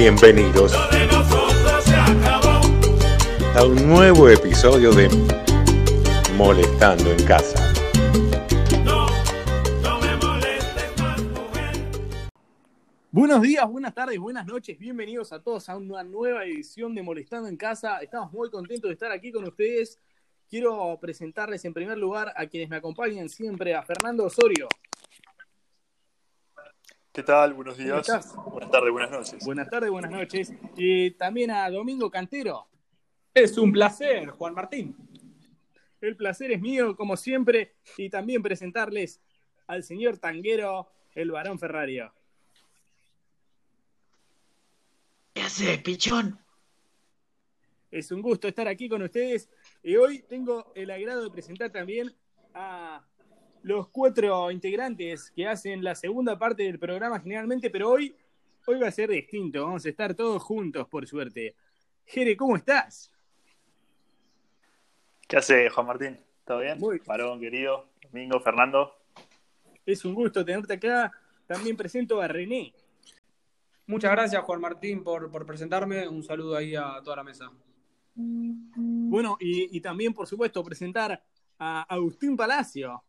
Bienvenidos a un nuevo episodio de Molestando en Casa. Buenos días, buenas tardes, buenas noches, bienvenidos a todos a una nueva edición de Molestando en Casa. Estamos muy contentos de estar aquí con ustedes. Quiero presentarles en primer lugar a quienes me acompañan siempre, a Fernando Osorio. ¿Qué tal? Buenos días. ¿Cómo estás? Buenas tardes, buenas noches. Buenas tardes, buenas noches. Y también a Domingo Cantero. Es un placer, Juan Martín. El placer es mío, como siempre, y también presentarles al señor tanguero, el varón Ferrario. ¿Qué haces, pichón? Es un gusto estar aquí con ustedes y hoy tengo el agrado de presentar también a los cuatro integrantes que hacen la segunda parte del programa generalmente, pero hoy, hoy va a ser distinto, vamos a estar todos juntos, por suerte. Jere, ¿cómo estás? ¿Qué hace Juan Martín? ¿Todo bien? Muy bien. Varón querido, Domingo, Fernando. Es un gusto tenerte acá. También presento a René. Muchas gracias, Juan Martín, por, por presentarme. Un saludo ahí a toda la mesa. Bueno, y, y también, por supuesto, presentar a Agustín Palacio.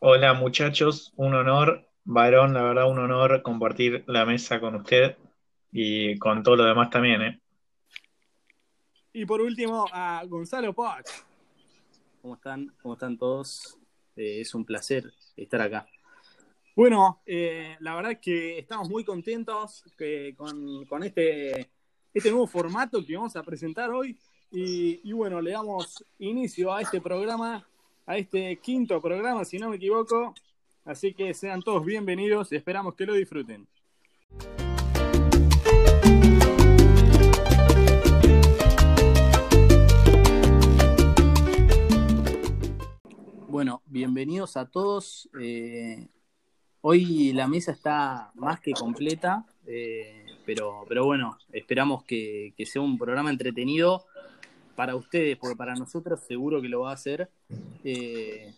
Hola muchachos, un honor, varón, la verdad un honor compartir la mesa con usted y con todo lo demás también, ¿eh? Y por último, a Gonzalo Poch. ¿Cómo están? ¿Cómo están todos? Eh, es un placer estar acá. Bueno, eh, la verdad es que estamos muy contentos que con, con este, este nuevo formato que vamos a presentar hoy. Y, y bueno, le damos inicio a este programa, a este quinto programa, si no me equivoco. Así que sean todos bienvenidos, esperamos que lo disfruten. Bueno, bienvenidos a todos. Eh, hoy la mesa está más que completa, eh, pero, pero bueno, esperamos que sea un programa entretenido para ustedes, porque para nosotros seguro que lo va a hacer. Eh,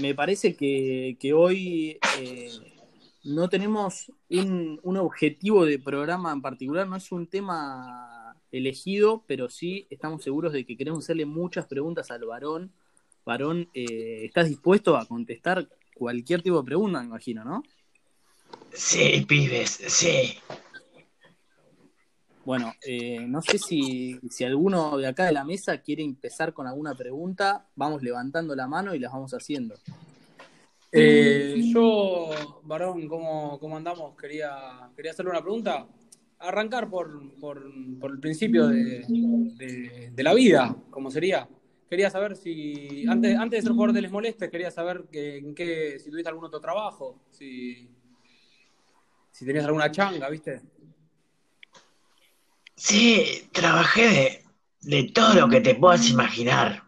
me parece que, que hoy eh, no tenemos un, un objetivo de programa en particular, no es un tema elegido, pero sí estamos seguros de que queremos hacerle muchas preguntas al varón. Varón, eh, ¿estás dispuesto a contestar cualquier tipo de pregunta, me imagino, no? Sí, pibes, sí. Bueno, eh, no sé si, si alguno de acá de la mesa quiere empezar con alguna pregunta. Vamos levantando la mano y las vamos haciendo. Eh, yo, varón, ¿cómo, cómo andamos? Quería, quería hacerle una pregunta. Arrancar por, por, por el principio de, de- de la vida, ¿cómo sería? Quería saber si, antes, antes de ser jugador de Les Molestes, quería saber que, en qué, si tuviste algún otro trabajo, si, si tenías alguna changa, ¿viste? Sí, trabajé de, de todo lo que te puedas imaginar.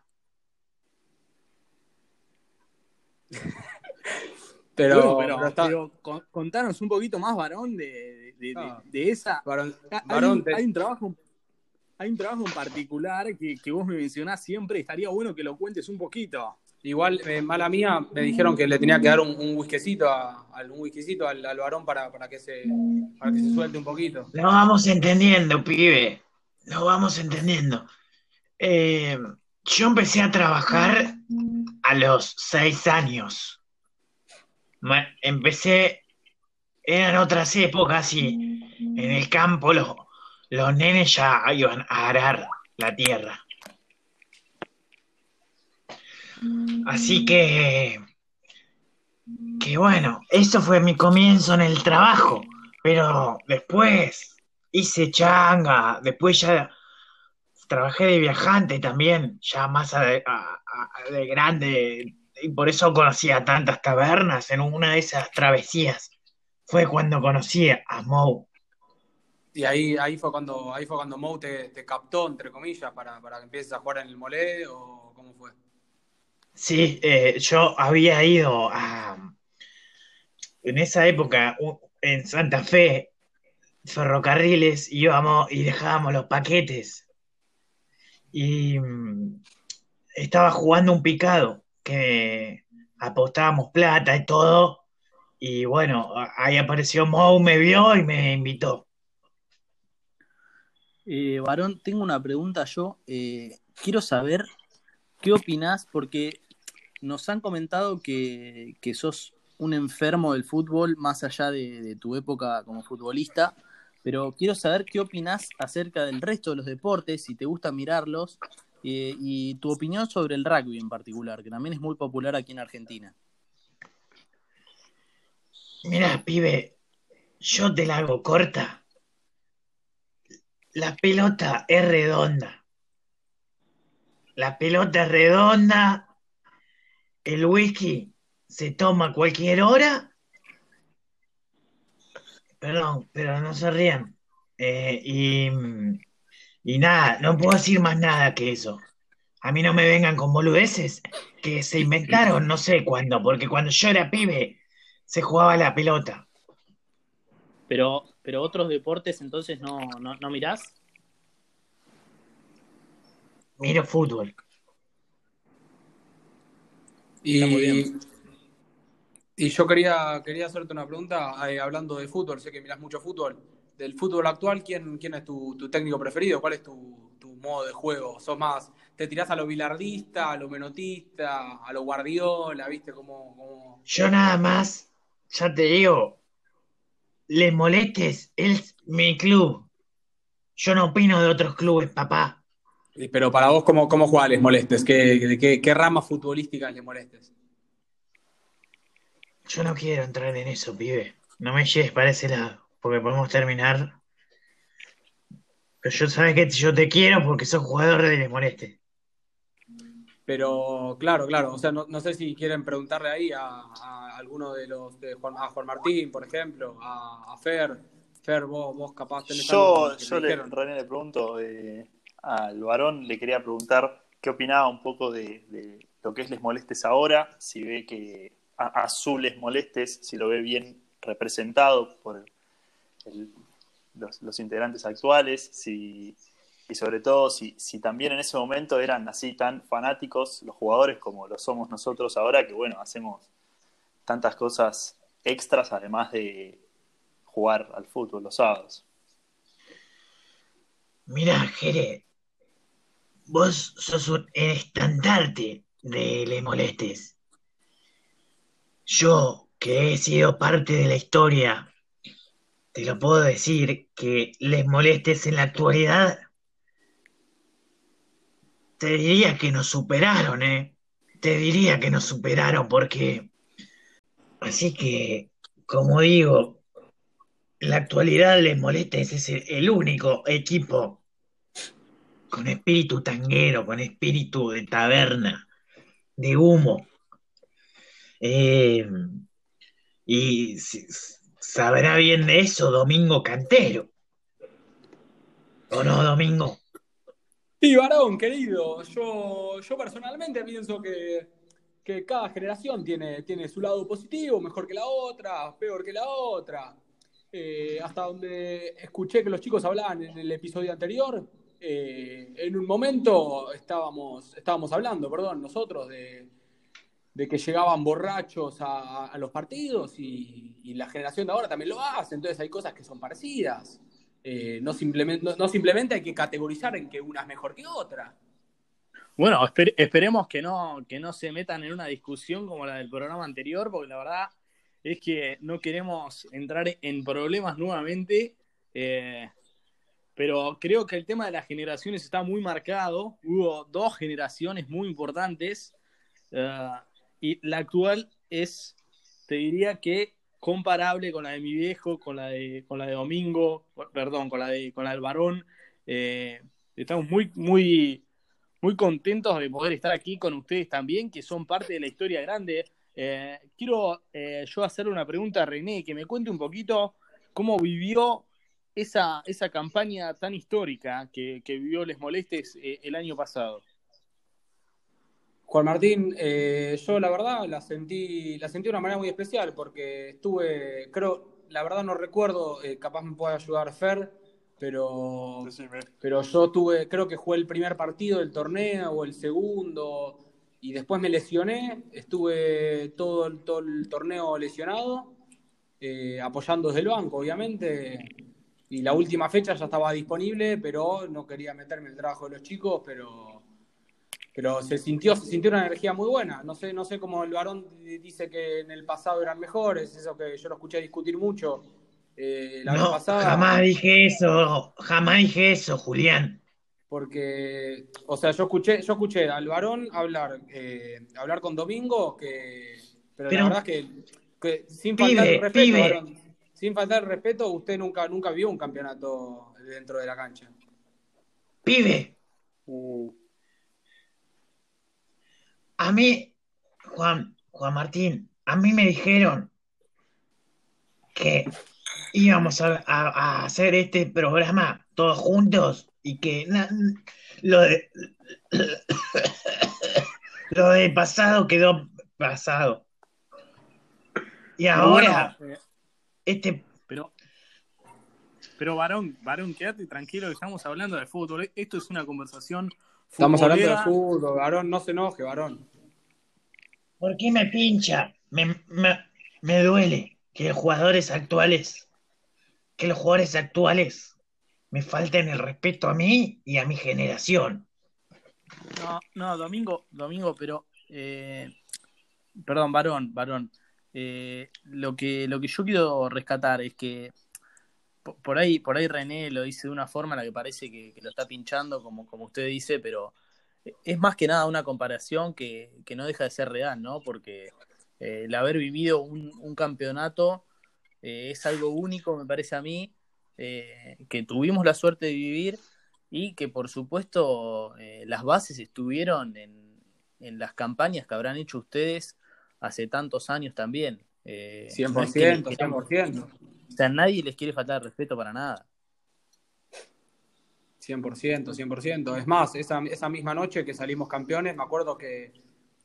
Pero, Bueno, pero, pero está- pero con- contanos un poquito más, varón, de, de- de- Ah. de esa. varón, Hay, varón, te- hay un trabajo, hay un trabajo en particular que, que vos me mencionás siempre. Estaría bueno que lo cuentes un poquito. Igual, eh, mala mía, me dijeron que le tenía que dar un, un whiskycito, a, un whiskycito al, al varón para, para, que se, para que se suelte un poquito. Lo vamos entendiendo, pibe. Lo vamos entendiendo. Eh, yo empecé a trabajar a los seis años. Empecé, eran otras épocas y en el campo los, los nenes ya iban a arar la tierra. Así que, que bueno, eso fue mi comienzo en el trabajo, pero después hice changa, después ya trabajé de viajante también, ya más de grande, y por eso conocía tantas tabernas en una de esas travesías. Fue cuando conocí a Moe. Y ahí, ahí fue cuando, ahí fue cuando Mou te, te captó, entre comillas, para, para que empieces a jugar en el Molé, o cómo fue. Sí, eh, yo había ido a, en esa época, en Santa Fe, ferrocarriles, íbamos y dejábamos los paquetes. Y mm, estaba jugando un picado, que apostábamos plata y todo, y bueno, ahí apareció Mou, me vio y me invitó. Eh, Varón, tengo una pregunta yo. Eh, quiero saber qué opinás, porque nos han comentado que, que sos un enfermo del fútbol, más allá de, tu época como futbolista, pero quiero saber qué opinás acerca del resto de los deportes, si te gusta mirarlos, eh, y tu opinión sobre el rugby en particular, que también es muy popular aquí en Argentina. Mira, pibe, yo te la hago corta. La pelota es redonda. La pelota es redonda. El whisky se toma a cualquier hora. Perdón, pero no se rían. Eh, y, y nada, no puedo decir más nada que eso. A mí no me vengan con boludeces que se inventaron, no sé cuándo, porque cuando yo era pibe se jugaba la pelota. Pero, pero otros deportes entonces no, no, no mirás. Miro fútbol. Y, Está muy bien. y yo quería, quería hacerte una pregunta, eh, hablando de fútbol, sé que miras mucho fútbol. Del fútbol actual, ¿quién, quién es tu, tu técnico preferido? ¿Cuál es tu, tu modo de juego? ¿Sos más, te tirás a lo bilardista, a lo menotista, a lo guardiola, viste? Como, como... Yo nada más, ya te digo, les molestes, es mi club. Yo no opino de otros clubes, papá. Pero para vos, ¿cómo, cómo jugás les molestes? ¿Qué, de qué, qué ramas futbolísticas les molestes? Yo no quiero entrar en eso, pibe. No me lleves para ese lado, porque podemos terminar. Pero yo sabes que yo te quiero porque sos jugador de les moleste. Pero claro, claro, o sea, no, no sé si quieren preguntarle ahí a, a alguno de los, de Juan, a Juan Martín, por ejemplo, a, a Fer. Fer, vos, vos capaz tenés algo Yo, que te yo le. René, le pregunto eh, al varón, le quería preguntar qué opinaba un poco de, lo que es Les Molestes ahora, si ve que a, Les Molestes, si lo ve bien representado por los, los integrantes actuales, si, y sobre todo si, si también en ese momento eran así tan fanáticos los jugadores como lo somos nosotros ahora, que bueno, hacemos tantas cosas extras además de jugar al fútbol los sábados. Mira, Jere, vos sos un estandarte de les molestes. Yo, que he sido parte de la historia, te lo puedo decir que les molestes en la actualidad. Te diría que nos superaron, ¿eh? Te diría que nos superaron porque... Así que, como digo, la actualidad les molestes es el, único equipo con espíritu tanguero, con espíritu de taberna, de humo. Eh, y sabrá bien de eso Domingo Cantero. ¿O no, Domingo? Sí, varón, querido, yo, yo personalmente pienso que, que cada generación tiene, tiene su lado positivo, mejor que la otra, peor que la otra. Eh, hasta donde escuché que los chicos hablaban en el episodio anterior, eh, en un momento estábamos, estábamos hablando, perdón, nosotros de, que llegaban borrachos a, los partidos y, la generación de ahora también lo hace, entonces hay cosas que son parecidas. Eh, no, simplemente, no, simplemente hay que categorizar en que una es mejor que otra. Bueno, esper- esperemos que no, que no se metan en una discusión como la del programa anterior, porque la verdad es que no queremos entrar en problemas nuevamente. eh, pero creo que el tema de las generaciones está muy marcado. Hubo dos generaciones muy importantes. eh, y la actual es, te diría que comparable con la de mi viejo, con la de, con la de Domingo, perdón, con la de, con la del varón. Eh, estamos muy, muy, muy contentos de poder estar aquí con ustedes también, que son parte de la historia grande. Eh, quiero eh, yo hacerle una pregunta a René, que me cuente un poquito cómo vivió esa, esa campaña tan histórica que, que vivió Les Molestes eh, el año pasado. Juan Martín, eh, yo la verdad la sentí, la sentí de una manera muy especial porque estuve, creo, la verdad no recuerdo, eh, capaz me puede ayudar Fer, pero, Decime. pero yo tuve, creo que jugué el primer partido del torneo o el segundo y después me lesioné, estuve todo, el- todo el torneo lesionado eh, apoyando desde el banco, obviamente. Y la última fecha ya estaba disponible, pero no quería meterme en el trabajo de los chicos, pero, pero se sintió, se sintió una energía muy buena. No sé, no sé cómo el varón dice que en el pasado eran mejores, eso que yo lo escuché discutir mucho. eh, la vez pasada. jamás dije eso, jamás dije eso, Julián. Porque, o sea, yo escuché, yo escuché al varón hablar, eh, hablar con Domingo, que, pero, Pero- la verdad es que, que sin Pibe, faltar el respeto, pibe. varón, sin faltar el respeto, usted nunca, nunca vio un campeonato dentro de la cancha. Pibe, Uh, a mí, Juan, Juan Martín, a mí me dijeron que íbamos a, a- a hacer este programa todos juntos y que na- lo de lo del pasado quedó pasado. Y Pero ahora, bueno, eh, este pero, pero varón, varón, quédate tranquilo que estamos hablando de fútbol. Esto es una conversación Estamos hablando de fútbol, varón, no se enoje, varón. ¿Por qué me pincha? Me, me- me duele que los jugadores actuales, que los jugadores actuales me falten el respeto a mí y a mi generación. No, no, Domingo, Domingo, pero eh, perdón, varón, varón. Eh, lo que lo que yo quiero rescatar es que po- por ahí por ahí René lo dice de una forma en la que parece que, lo está pinchando, como, como usted dice, pero es más que nada una comparación que, que no deja de ser real, ¿no? Porque eh, el haber vivido un, un campeonato eh, es algo único, me parece a mí, eh, que tuvimos la suerte de vivir y que por supuesto eh, las bases estuvieron en, en las campañas que habrán hecho ustedes hace tantos años también. Eh, no es que les 100%, queramos- 100%. o sea, nadie les quiere faltar respeto para nada. 100%, 100%. Es más, esa, esa misma noche que salimos campeones, me acuerdo que,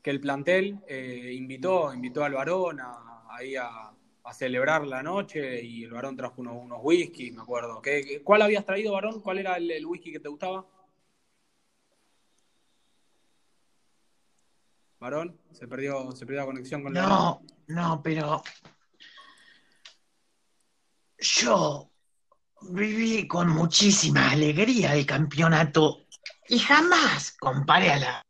que el plantel eh, invitó, invitó al varón a, ahí a, celebrar la noche y el varón trajo unos, unos whisky, me acuerdo. ¿Qué, cuál habías traído, varón? ¿Cuál era el, whisky que te gustaba? Varón, se perdió, se perdió la conexión con varón. No, no, pero yo viví con muchísima alegría el campeonato y jamás comparé a la...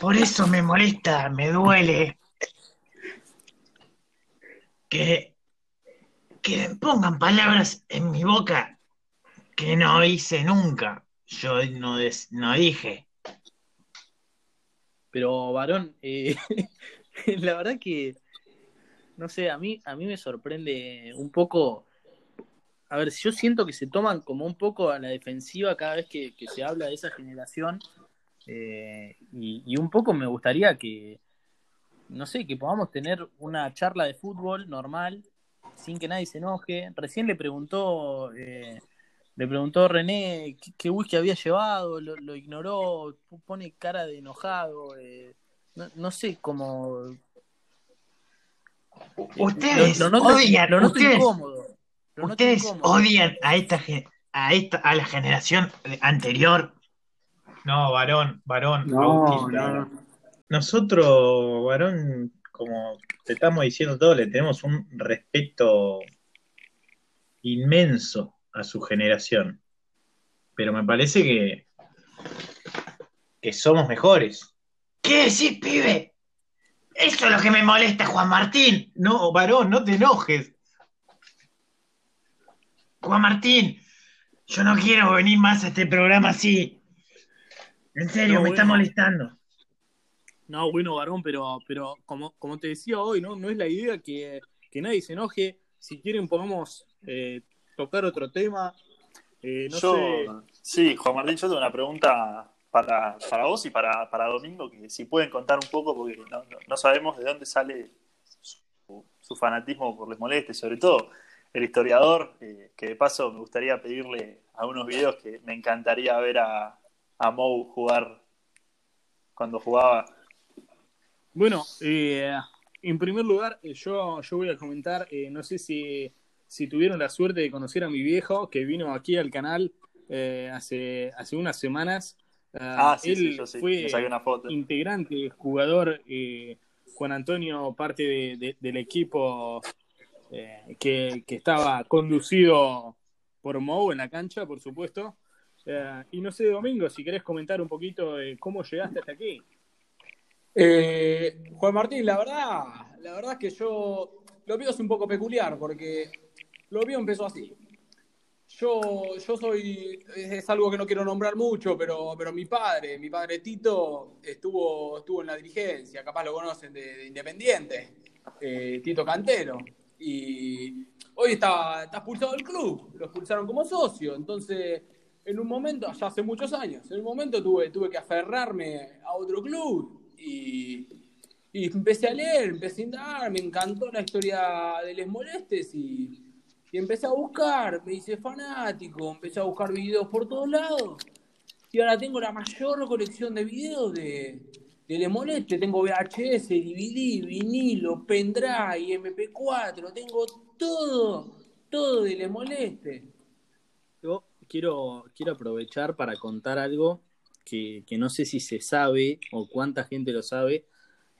Por eso me molesta, me duele que, que pongan palabras en mi boca que no hice nunca. Yo no, no dije. Pero, varón, eh, la verdad que, no sé, a mí, a mí me sorprende un poco. A ver, yo siento que se toman como un poco a la defensiva cada vez que, se habla de esa generación. eh, y un poco me gustaría que, no sé, que podamos tener una charla de fútbol normal, sin que nadie se enoje. Recién le preguntó, eh, le preguntó René qué, qué whisky había llevado, lo, lo ignoró, pone cara de enojado. eh, no, no sé cómo. Ustedes lo, lo noto, odian, lo noto ustedes, incómodo. lo noto ustedes incómodo. odian a esta, a esta, a la generación anterior. No, varón, varón, no. Nosotros, varón, como te estamos diciendo todo, le tenemos un respeto inmenso a su generación. Pero me parece que, que somos mejores. ¿Qué decís, pibe? Eso es lo que me molesta, Juan Martín. No, varón, no te enojes. Juan Martín, yo no quiero venir más a este programa así. En serio, No, me está molestando. No, bueno, varón, pero, pero como, como te decía hoy, ¿no? No es la idea que, que nadie se enoje. Si quieren podemos eh, tocar otro tema. Eh, no yo, sé. sí, Juan Martín, yo tengo una pregunta para, para vos y para, para Domingo, que si pueden contar un poco, porque no, no- no sabemos de dónde sale su, su fanatismo por Les Moleste, sobre todo el historiador, eh, que de paso me gustaría pedirle algunos videos que me encantaría ver a, a Mou jugar cuando jugaba. Bueno, eh, en primer lugar, eh, yo, yo voy a comentar, eh, no sé si, si tuvieron la suerte de conocer a mi viejo, que vino aquí al canal eh, hace, hace unas semanas. Ah, sí, él sí, yo sí, fue una foto. integrante, jugador, eh, Juan Antonio parte de- de- del equipo eh, que, que estaba conducido por Mou en la cancha, por supuesto. Y no sé, Domingo, si querés comentar un poquito de cómo llegaste hasta aquí. Eh, Juan Martín, la verdad, la verdad es que yo lo mío es un poco peculiar porque lo mío empezó así. Yo, yo soy, es, algo que no quiero nombrar mucho, pero, pero mi padre, mi padre Tito, estuvo, estuvo en la dirigencia, capaz lo conocen de, de Independiente, eh, Tito Cantero. Y hoy está, está expulsado del club, lo expulsaron como socio. Entonces, en un momento, ya hace muchos años, en un momento tuve, tuve que aferrarme a otro club y, empecé a leer, empecé a indagar, me encantó la historia de Les Molestes y, empecé a buscar, me hice fanático, empecé a buscar videos por todos lados y ahora tengo la mayor colección de videos de, de Les Molestes, tengo VHS, DVD, vinilo, pendrive, MP4, tengo todo, todo de Les Molestes. Yo quiero, quiero aprovechar para contar algo que, no sé si se sabe o cuánta gente lo sabe,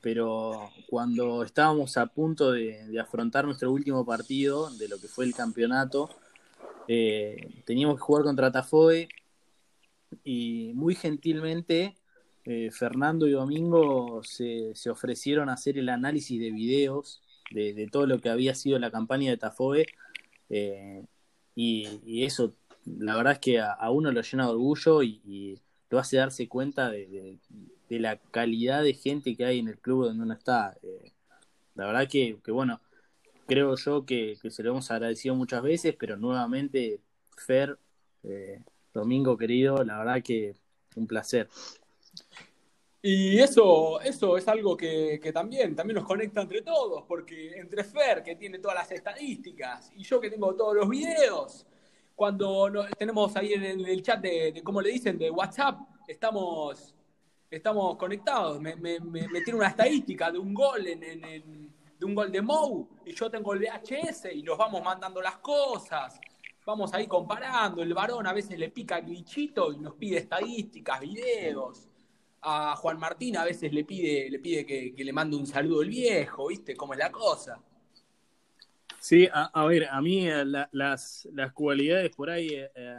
pero cuando estábamos a punto de, afrontar nuestro último partido de lo que fue el campeonato, eh, teníamos que jugar contra Tafoe y muy gentilmente eh, Fernando y Domingo se, ofrecieron a hacer el análisis de videos de, todo lo que había sido la campaña de Tafoe eh, y, eso la verdad es que a, uno lo llena de orgullo y lo hace darse cuenta de, la calidad de gente que hay en el club donde uno está. Eh, la verdad que, que, bueno, creo yo que, que se lo hemos agradecido muchas veces, pero nuevamente, Fer, eh, Domingo querido, la verdad que un placer. Y eso, eso es algo que, que también, también nos conecta entre todos, porque entre Fer, que tiene todas las estadísticas, y yo que tengo todos los videos, cuando no- tenemos ahí en el, chat de, ¿cómo le dicen?, de WhatsApp, estamos, estamos conectados. Me, me, me, me tiene una estadística de un gol en- de un gol de Mou, y yo tengo el VHS, y nos vamos mandando las cosas. Vamos ahí comparando, el varón a veces le pica el bichito y nos pide estadísticas, videos a Juan Martín a veces le pide, le pide que, que le mande un saludo el viejo, ¿viste? ¿Cómo es la cosa? Sí, a, a ver, a mí eh, la- las, cualidades por ahí eh, eh,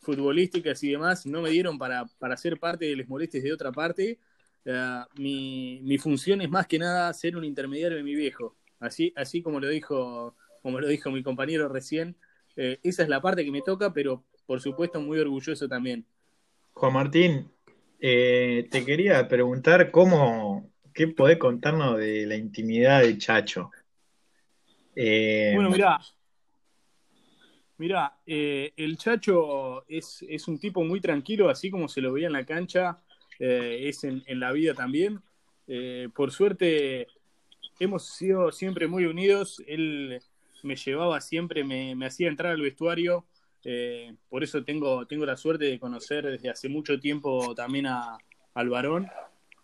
futbolísticas y demás no me dieron para, para ser parte de Les Molestes de otra parte. Mi, mi función es más que nada ser un intermediario de mi viejo. Así, así como lo dijo, como lo dijo mi compañero recién, esa es la parte que me toca, pero por supuesto muy orgulloso también. Juan Martín, eh, te quería preguntar cómo, ¿qué podés contarnos de la intimidad de Chacho? Eh, Bueno, mirá. Mirá, eh, el Chacho es, es un tipo muy tranquilo, así como se lo veía en la cancha, eh, es en, en la vida también. Por suerte, hemos sido siempre muy unidos. Él me llevaba siempre, me, me hacía entrar al vestuario. por eso tengo, tengo la suerte de conocer desde hace mucho tiempo también a, al varón.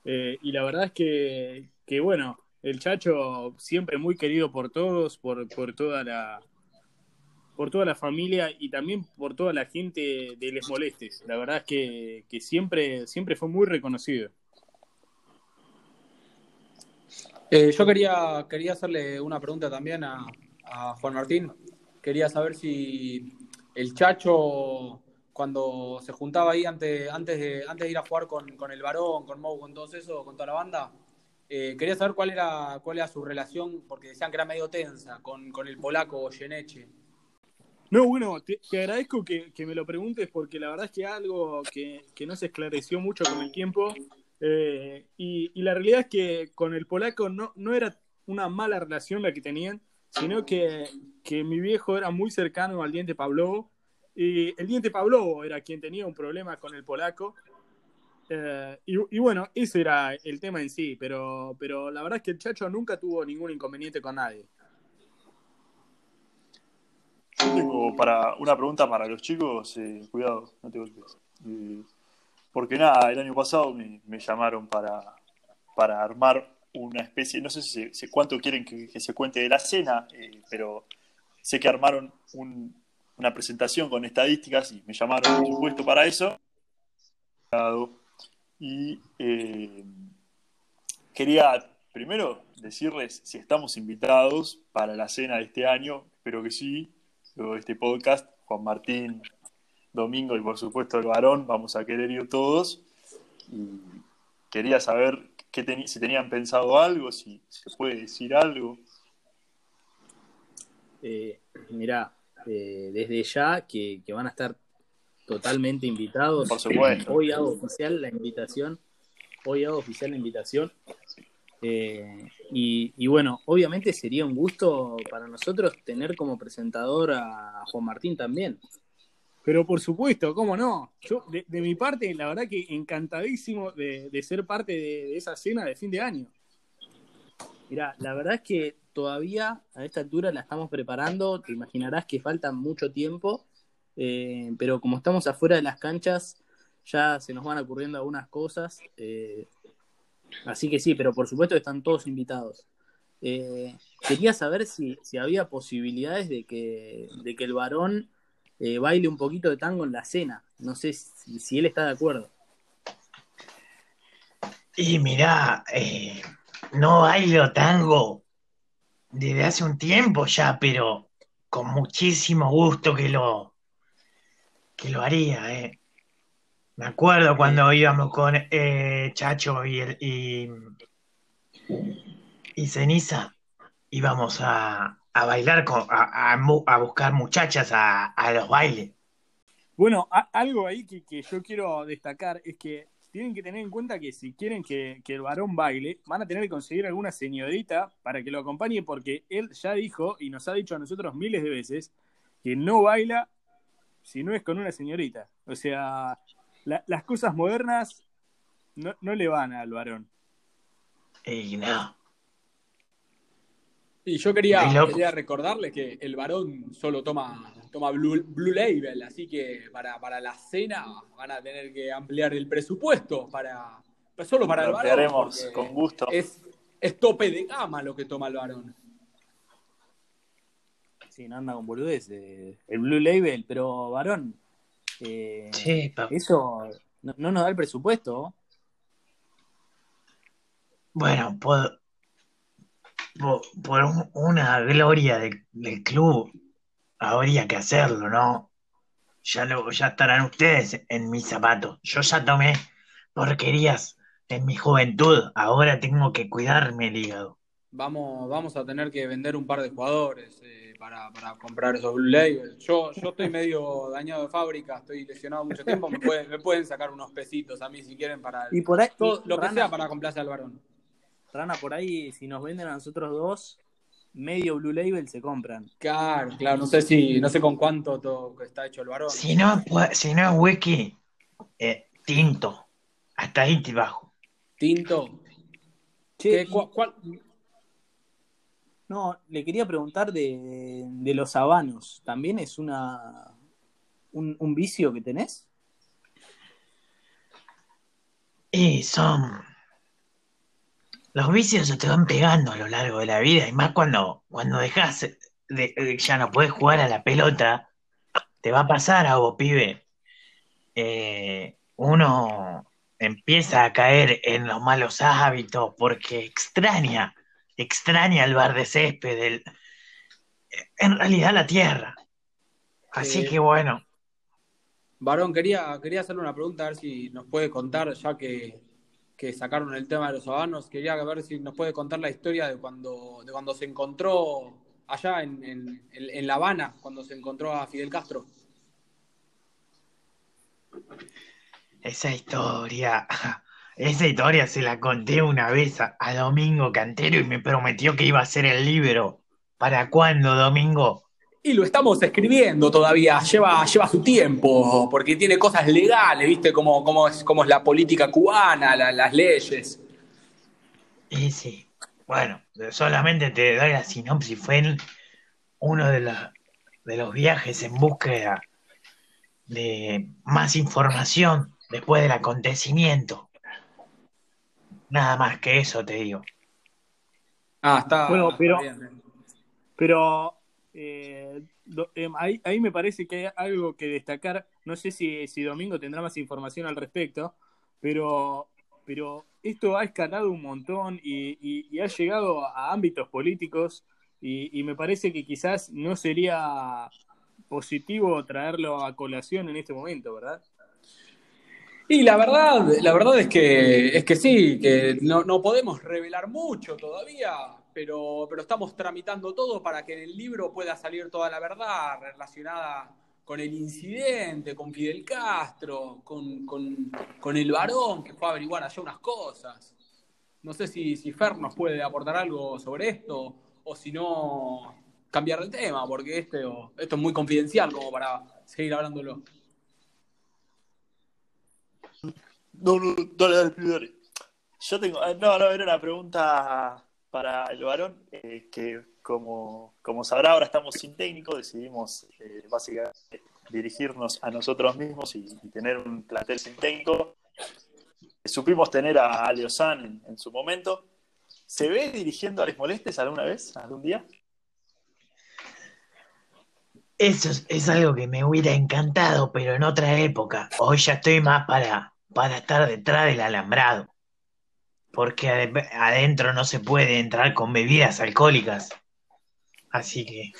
Y la verdad es que, que, bueno, el Chacho siempre muy querido por todos, por, por toda la por toda la familia y también por toda la gente de Les Molestes. La verdad es que, que siempre, siempre fue muy reconocido. Eh, yo quería, quería hacerle una pregunta también a, Juan Martín. Quería saber si el Chacho, cuando se juntaba ahí antes, antes, de, antes de ir a jugar con, con el varón, con Mou, con todos eso, con toda la banda, eh, quería saber cuál era, cuál era su relación, porque decían que era medio tensa, con, con el polaco Geneche. No, bueno, te, agradezco que, que, me lo preguntes porque la verdad es que algo que, que no se esclareció mucho con el tiempo eh, y, y, la realidad es que con el polaco no, no era una mala relación la que tenían, sino que, que mi viejo era muy cercano al diente Pablovo y el diente Pablovo era quien tenía un problema con el polaco eh, y, y, bueno, ese era el tema en sí, pero, pero la verdad es que el Chacho nunca tuvo ningún inconveniente con nadie. Yo tengo para una pregunta para los chicos, eh, cuidado, no te golpes. Eh, porque nada, el año pasado me, me llamaron para, para, armar una especie, no sé si, si cuánto quieren que, que, se cuente de la cena, eh, pero sé que armaron un, una presentación con estadísticas y me llamaron, por supuesto, para eso. Y eh, quería primero decirles si estamos invitados para la cena de este año, espero que sí, luego de este podcast, Juan Martín, Domingo y por supuesto el varón, vamos a querer ir todos. Y quería saber qué si tenían pensado algo, si se puede decir algo. Eh, mirá, eh, desde ya que, que van a estar totalmente invitados. Por supuesto. Hoy hago oficial la invitación. Hoy hago oficial la invitación. Eh, y, y bueno, obviamente sería un gusto para nosotros tener como presentador a Juan Martín también. Pero por supuesto, ¿cómo no? Yo, de, de mi parte, la verdad que encantadísimo de, de ser parte de, de esa cena de fin de año. Mirá, la verdad es que todavía a esta altura la estamos preparando. Te imaginarás que falta mucho tiempo, eh, pero como estamos afuera de las canchas, ya se nos van ocurriendo algunas cosas. eh, así que sí, pero por supuesto están todos invitados. Eh, quería saber si, si había posibilidades de que, de que el varón baile un poquito de tango en la cena. No sé si, si él está de acuerdo. Y mirá, no bailo tango desde hace un tiempo ya, pero con muchísimo gusto que lo, que lo haría, eh. Me acuerdo cuando íbamos con eh, Chacho y, el, y, y Ceniza, íbamos a, a bailar, con, a, a mu- a buscar muchachas a, los bailes. Bueno, algo ahí que, que yo quiero destacar es que tienen que tener en cuenta que si quieren que, que el varón baile, van a tener que conseguir alguna señorita para que lo acompañe, porque él ya dijo y nos ha dicho a nosotros miles de veces que no baila si no es con una señorita. O sea, la- las cosas modernas no, no le van al varón. Y no, Y yo quería, loco. quería recordarles que el varón solo toma, toma Blue, Blue Label, así que para, para la cena van a tener que ampliar el presupuesto para solo para el Lo varón. ampliaremos porque con gusto. Es, es tope de gama lo que toma el varón. Sí, no anda con boludez. eh, el Blue Label, pero varón. eh, sí, Eso no, no nos da el presupuesto. Bueno, por, por, por un- una gloria del, del club habría que hacerlo, ¿no? Ya, lo, ya estarán ustedes en mis zapatos. Yo ya tomé porquerías en mi juventud, ahora tengo que cuidarme el hígado. Vamos, vamos a tener que vender un par de jugadores eh, para, para comprar esos Blue Label. Yo, yo estoy medio dañado de fábrica, estoy lesionado mucho tiempo, me pueden, me pueden sacar unos pesitos a mí si quieren para Y por ahí, todo, lo que Rana, sea para complacer al varón. Rana, por ahí, si nos venden a nosotros dos, medio Blue Label se compran. Claro, claro, no sé si, no sé con cuánto to- está hecho el varón. Si no, si no es whisky, eh, tinto. Hasta ahí te bajo. Tinto. Che, ¿Qué, y- cua- cuál- no, le quería preguntar de, de los habanos. ¿También es una un, vicio que tenés? Y son. Los vicios se te van pegando a lo largo de la vida, y más cuando, cuando dejas de, de- ya no puedes jugar a la pelota, te va a pasar a vos, pibe. Eh, uno empieza a caer en los malos hábitos porque extraña, extraña el bar de césped, el- en realidad la tierra. Así Eh, que bueno, Varón, quería, quería hacerle una pregunta, a ver si nos puede contar, ya que, que sacaron el tema de los habanos, quería ver si nos puede contar la historia de cuando, de cuando se encontró allá en, en, en- en La Habana, cuando se encontró a Fidel Castro. Esa historia, esa historia se la conté una vez a, a Domingo Cantero y me prometió que iba a hacer el libro. ¿Para cuándo, Domingo? Y lo estamos escribiendo todavía, lleva, lleva su tiempo, porque tiene cosas legales, ¿viste? Como, como, es, como es la política cubana, la- las leyes. Y sí, bueno, solamente te doy la sinopsis. Fue en uno de, la- de los viajes en búsqueda de más información después del acontecimiento. Nada más que eso te digo. Ah, está. Bueno, pero- bien. Pero eh, do- em, ahí, ahí me parece que hay algo que destacar. No sé si, si Domingo tendrá más información al respecto, pero pero esto ha escalado un montón y, y- y ha llegado a ámbitos políticos y, y me parece que quizás no sería positivo traerlo a colación en este momento, ¿verdad? Y la verdad, la verdad es que es que sí, que no, no podemos revelar mucho todavía, pero, pero estamos tramitando todo para que en el libro pueda salir toda la verdad relacionada con el incidente, con Fidel Castro, con, con, con el varón que fue a averiguar allá unas cosas. No sé si, si Fer nos puede aportar algo sobre esto, o si no, cambiar de tema, porque esto, esto es muy confidencial como para seguir hablándolo. No, no, dale, dale, dale. Yo tengo. ah, No, no, era una pregunta para el varón, eh, que como, como sabrá, ahora estamos sin técnico, decidimos eh, básicamente dirigirnos a nosotros mismos y, tener un plantel sin técnico. Supimos tener a en, en su momento. ¿Se ve dirigiendo a Les Molestes alguna vez, algún día? Eso es, es algo que me hubiera encantado, pero en otra época. Hoy ya estoy más para, para estar detrás del alambrado. Porque ade- adentro no se puede entrar con bebidas alcohólicas. Así que.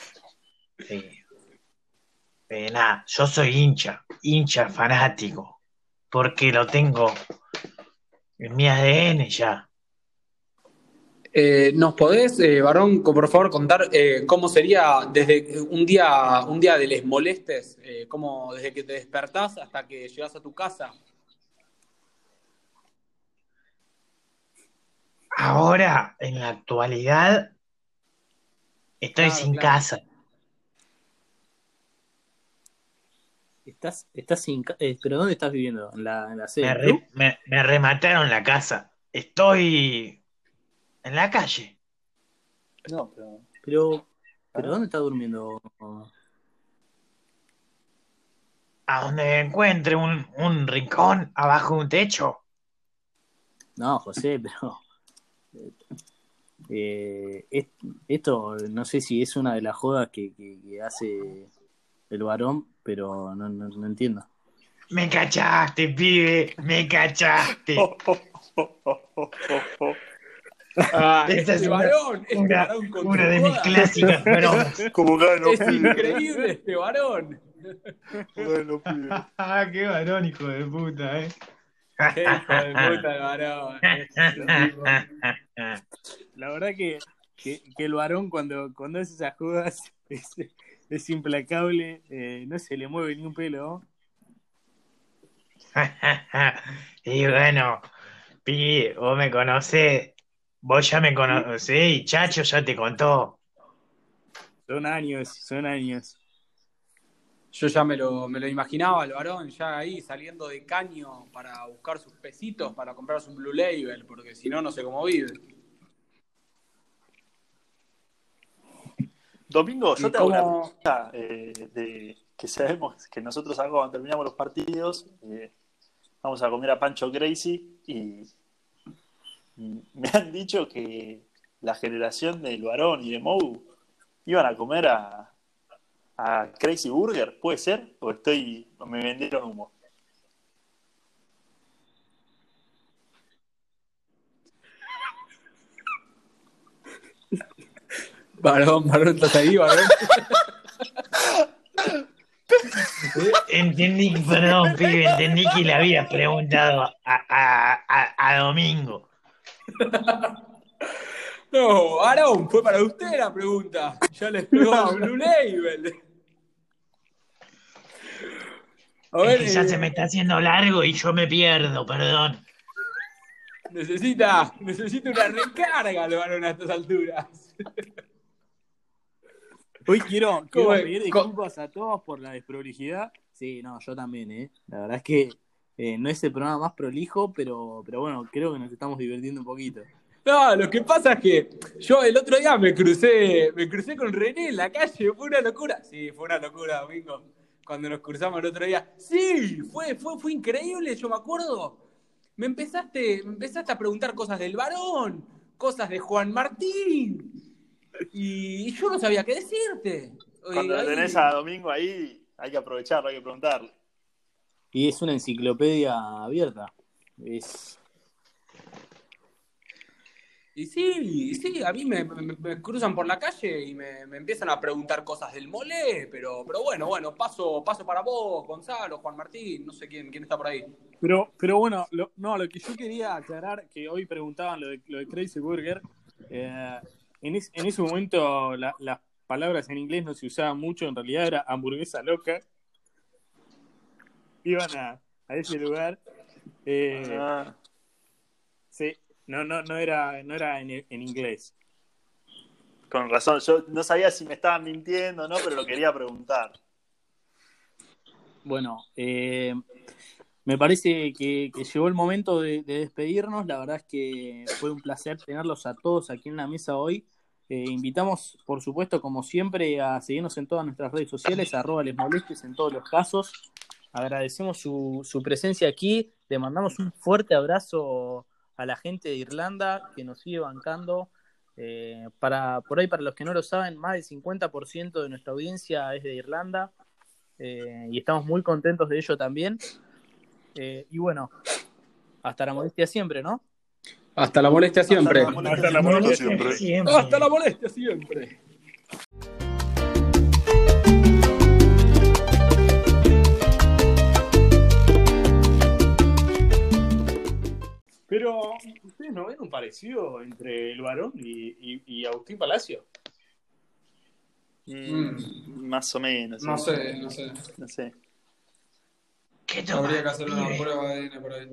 eh, eh, nada, yo soy hincha, hincha fanático. Porque lo tengo en mi ADN ya. Eh, ¿Nos podés, eh, Varón, co- por favor, contar eh, cómo sería desde un día, un día de les molestes, eh, cómo desde que te despertás hasta que llegas a tu casa? Ahora, en la actualidad, estoy Claro, sin claro. casa. ¿Estás, estás sin eh, ¿Pero dónde estás viviendo? ¿En la, en la sede Me, del re- club? me- me remataron la casa. Estoy en la calle. No, pero. Pero, ¿pero dónde estás durmiendo? A donde encuentre un, un rincón abajo de un techo. No, José, pero. Eh, es- esto no sé si es una de las jodas que, que- que hace el varón, pero no, no- no entiendo. Me cachaste, pibe. Me cachaste. Oh, oh, oh. Ah, Esa es este una- varón, este Una, varón con una de mis clásicas bromas. Como los Es increíble este varón. como caen los pibes. Ah, qué varón, hijo de puta, eh. Qué hijo de puta el varón. La verdad que, que, que el varón cuando, cuando hace esas jodas es, es implacable, eh, no se le mueve ni un pelo. y bueno, pibe, vos me conocés. Vos ya me conocés y Chacho ya te contó. Son años, son años. Yo ya me lo, me lo imaginaba, el varón, ya ahí saliendo de caño para buscar sus pesitos para comprarse un Blue Label, porque si no, no sé cómo vive. Domingo, yo ¿Y te hago una cómo- pregunta eh, de, que sabemos que nosotros acá cuando terminamos los partidos eh, vamos a comer a Pancho Crazy y, y me han dicho que la generación del varón y de Mou iban a comer a, a Crazy Burger, ¿puede ser? ¿O estoy, o me vendieron humo? Varón, varón, ¿estás ahí, varón? Entendí, perdón, pibe, entendí que le habías preguntado a, a, a, a Domingo. No, varón, fue para usted la pregunta. Ya les pegó el Blue Label. A Es que ya eh, se me está haciendo largo y yo me pierdo, perdón. necesita, necesita una recarga el varón a estas alturas. Hoy quiero, quiero pedir disculpas a todos por la desprolijidad. Sí, no, yo también, ¿eh? La verdad es que eh, no es el programa más prolijo, pero, pero bueno, creo que nos estamos divirtiendo un poquito. No, lo que pasa es que yo el otro día me crucé, me crucé con René en la calle, fue una locura. Sí, fue una locura, Domingo. Cuando nos cruzamos el otro día. Sí, fue, fue, fue increíble, yo me acuerdo. Me empezaste, me empezaste a preguntar cosas del varón, cosas de Juan Martín. Y yo no sabía qué decirte. Cuando ahí- tenés a Domingo ahí, hay que aprovecharlo, hay que preguntarle. Y es una enciclopedia abierta. Es, Y sí, sí, a mí me, me- me cruzan por la calle y me, me empiezan a preguntar cosas del mole, pero, pero bueno, bueno, paso, paso para vos, Gonzalo, Juan Martín, no sé quién, quién está por ahí. Pero, pero bueno, lo, no, lo que yo quería aclarar, que hoy preguntaban lo de, lo de Crazy Burger, eh, en, es- en ese momento la- las palabras en inglés no se usaban mucho, en realidad era hamburguesa loca. Iban a, a ese lugar. eh, Ah, no, no, no era, no era en, en inglés. con razón, yo no sabía si me estaban mintiendo o no, pero lo quería preguntar. Bueno, eh, me parece que, que llegó el momento de, de despedirnos. La verdad es que fue un placer tenerlos a todos aquí en la mesa hoy. Eh, invitamos, por supuesto, como siempre, a seguirnos en todas nuestras redes sociales, arroba les molestes en todos los casos. Agradecemos su, su presencia aquí. Le mandamos un fuerte abrazo a la gente de Irlanda que nos sigue bancando. Eh, para, por ahí, para los que no lo saben, más del 50% de nuestra audiencia es de Irlanda. Eh, y estamos muy contentos de ello también. Eh, y bueno, hasta la molestia siempre, ¿no? Hasta la molestia siempre. Hasta la molestia Hasta la siempre. molestia siempre. Hasta la molestia siempre. Pero, ¿ustedes no ven un parecido entre el varón y, y- y Agustín Palacio? Mm, Más o menos. No sé, no sé. No sé. ¿Qué Habría que hacer una prueba de ADN por ahí.